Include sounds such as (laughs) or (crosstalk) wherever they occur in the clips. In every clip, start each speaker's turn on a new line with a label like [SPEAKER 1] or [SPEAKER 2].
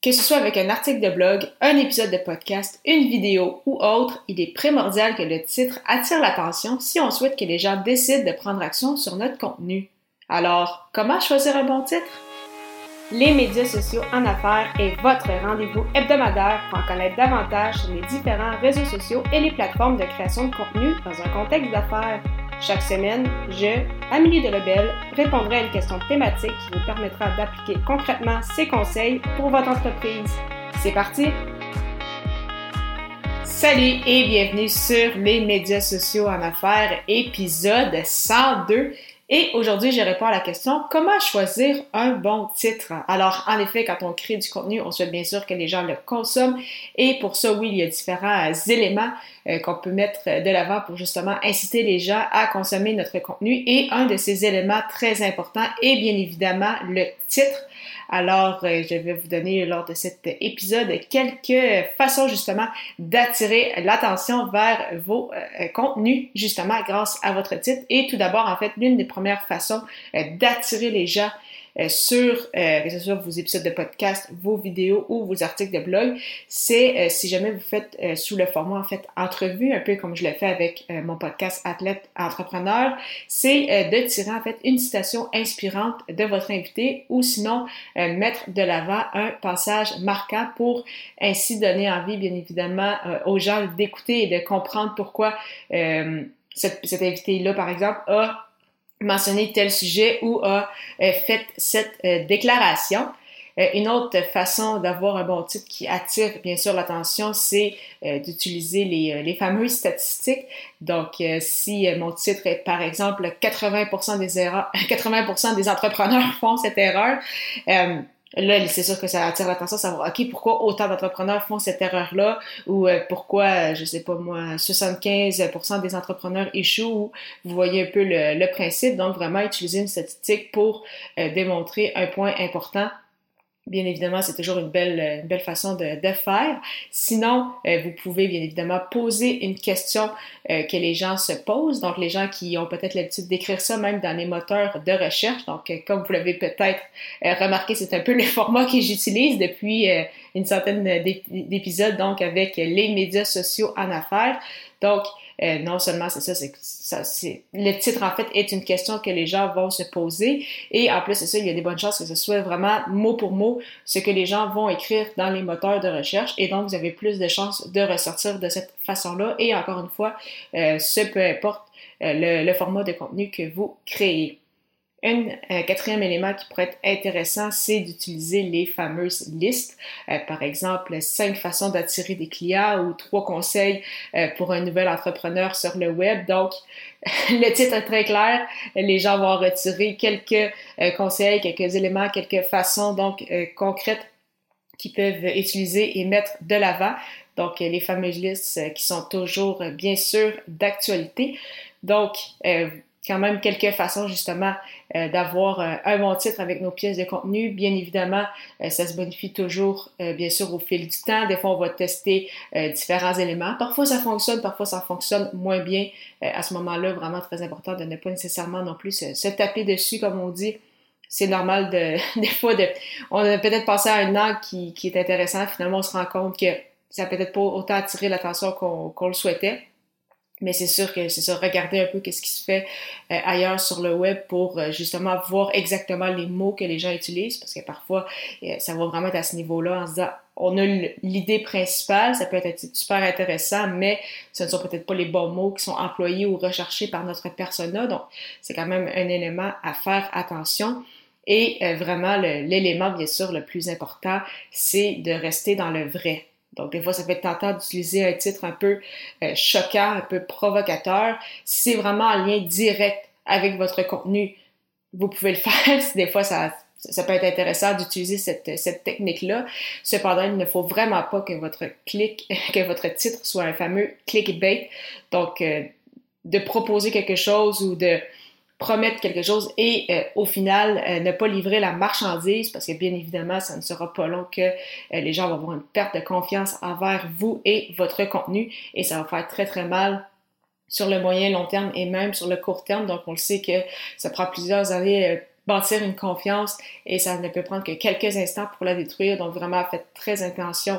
[SPEAKER 1] Que ce soit avec un article de blog, un épisode de podcast, une vidéo ou autre, il est primordial que le titre attire l'attention si on souhaite que les gens décident de prendre action sur notre contenu. Alors, comment choisir un bon titre? Les médias sociaux en affaires est votre rendez-vous hebdomadaire pour en connaître davantage sur les différents réseaux sociaux et les plateformes de création de contenu dans un contexte d'affaires. Chaque semaine, je, Amélie Delebel, répondrai à une question thématique qui vous permettra d'appliquer concrètement ces conseils pour votre entreprise. C'est parti! Salut et bienvenue sur les médias sociaux en affaires, épisode 102. Et aujourd'hui, je réponds à la question comment choisir un bon titre? Alors, en effet, quand on crée du contenu, on souhaite bien sûr que les gens le consomment. Et pour ça, oui, il y a différents éléments euh, qu'on peut mettre de l'avant pour justement inciter les gens à consommer notre contenu. Et un de ces éléments très importants est bien évidemment le titre. Alors, euh, je vais vous donner lors de cet épisode quelques façons justement d'attirer l'attention vers vos euh, contenus justement grâce à votre titre. Et tout d'abord, en fait, l'une des premières façons d'attirer les gens euh, sur, euh, que ce soit vos épisodes de podcast, vos vidéos ou vos articles de blog, c'est euh, si jamais vous faites sous le format en fait entrevue, un peu comme je l'ai fait avec mon podcast Athlète Entrepreneur, c'est de tirer en fait une citation inspirante de votre invité ou sinon mettre de l'avant un passage marquant pour ainsi donner envie bien évidemment aux gens d'écouter et de comprendre pourquoi cet, cet invité-là, par exemple, a mentionné tel sujet ou a euh, fait cette euh, déclaration. Euh, une autre façon d'avoir un bon titre qui attire bien sûr l'attention, c'est d'utiliser les, les, fameuses statistiques. Donc, si mon titre est par exemple 80% des erreurs, (laughs) 80% des entrepreneurs font cette erreur, Là, c'est sûr que ça attire l'attention, savoir, OK, pourquoi autant d'entrepreneurs font cette erreur-là? Ou euh, pourquoi, je sais pas moi, 75% des entrepreneurs échouent. Vous voyez un peu le, le principe. Donc, vraiment utiliser une statistique pour euh, démontrer un point important Bien évidemment, c'est toujours une belle, belle façon de, de faire. Sinon, euh, vous pouvez bien évidemment poser une question euh, que les gens se posent. Donc, les gens qui ont peut-être l'habitude d'écrire ça même dans les moteurs de recherche. Donc, euh, comme vous l'avez peut-être remarqué, c'est un peu le (laughs) format que j'utilise depuis une centaine d'épisodes, donc avec les médias sociaux en affaires. Donc, euh, non seulement c'est ça, c'est c'est le titre en fait est une question que les gens vont se poser et en plus c'est ça, il y a des bonnes chances que ce soit vraiment mot pour mot ce que les gens vont écrire dans les moteurs de recherche et donc vous avez plus de chances de ressortir de cette façon-là et encore une fois, euh, ce peu importe euh, le format de contenu que vous créez. Un euh, quatrième élément qui pourrait être intéressant, c'est d'utiliser les fameuses listes. Euh, par exemple, cinq façons d'attirer des clients ou trois conseils euh, pour un nouvel entrepreneur sur le web. Donc, (laughs) le titre est très clair. Les gens vont retirer quelques conseils, quelques éléments, quelques façons donc concrètes qu'ils peuvent utiliser et mettre de l'avant. Donc, les fameuses listes qui sont toujours bien sûr d'actualité. Donc, quand même quelques façons justement euh, d'avoir euh, un bon titre avec nos pièces de contenu. Bien évidemment, euh, ça se bonifie toujours, bien sûr, au fil du temps. Des fois, on va tester différents éléments. Parfois, ça fonctionne, parfois, ça fonctionne moins bien. à ce moment-là, vraiment très important de ne pas nécessairement non plus se, taper dessus, comme on dit. C'est normal de, (laughs) des fois, de, on a peut-être passé à un angle qui, qui, est intéressant. Finalement, on se rend compte que ça n'a peut-être pas autant attiré l'attention qu'on le souhaitait. Mais c'est sûr que c'est ça, regarder un peu qu'est-ce qui se fait euh, ailleurs sur le web pour euh, justement voir exactement les mots que les gens utilisent, parce que parfois, euh, ça va vraiment être à ce niveau-là en se disant, on a l'idée principale, ça peut être super intéressant, mais ce ne sont peut-être pas les bons mots qui sont employés ou recherchés par notre persona, donc c'est quand même un élément à faire attention. Et vraiment, l'élément, bien sûr, le plus important, c'est de rester dans le vrai. Donc, des fois, ça peut être tentant d'utiliser un titre un peu euh, choquant, un peu provocateur. Si c'est vraiment en lien direct avec votre contenu, vous pouvez le (laughs) faire. des fois, ça, peut être intéressant d'utiliser cette, cette technique-là. Cependant, il ne faut vraiment pas que votre clic, (laughs) que votre titre soit un fameux clickbait. Donc, euh, de proposer quelque chose ou de promettre quelque chose et euh, au final euh, ne pas livrer la marchandise parce que bien évidemment ça ne sera pas long que euh, les gens vont avoir une perte de confiance envers vous et votre contenu et ça va faire très très mal sur le moyen long terme et même sur le court terme donc on le sait que ça prend plusieurs années bâtir une confiance et ça ne peut prendre que quelques instants pour la détruire. Donc vraiment, faites très attention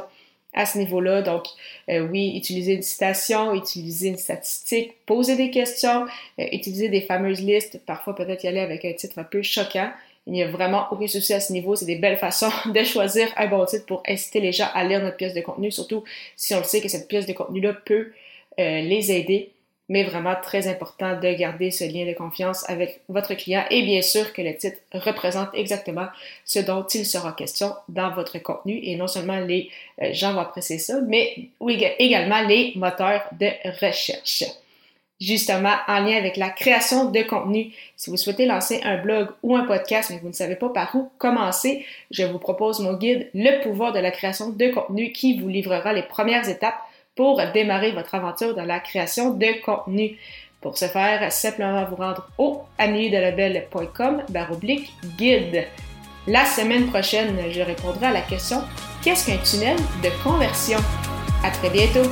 [SPEAKER 1] à ce niveau-là. Donc, euh, oui, utiliser une citation, utiliser une statistique, poser des questions, euh, utiliser des fameuses listes, parfois peut-être y aller avec un titre un peu choquant. Il n'y a vraiment aucun souci à ce niveau. C'est des belles façons (laughs) de choisir un bon titre pour inciter les gens à lire notre pièce de contenu, surtout si on le sait que cette pièce de contenu-là peut euh, les aider mais vraiment très important de garder ce lien de confiance avec votre client et bien sûr que le titre représente exactement ce dont il sera question dans votre contenu et non seulement les euh, gens vont apprécier ça, mais également les moteurs de recherche. Justement, en lien avec la création de contenu, si vous souhaitez lancer un blog ou un podcast, mais vous ne savez pas par où commencer, je vous propose mon guide Le pouvoir de la création de contenu qui vous livrera les premières étapes pour démarrer votre aventure dans la création de contenu. Pour ce faire, simplement vous rendre au baroblique guide. La semaine prochaine, je répondrai à la question Qu'est-ce qu'un tunnel de conversion? À très bientôt!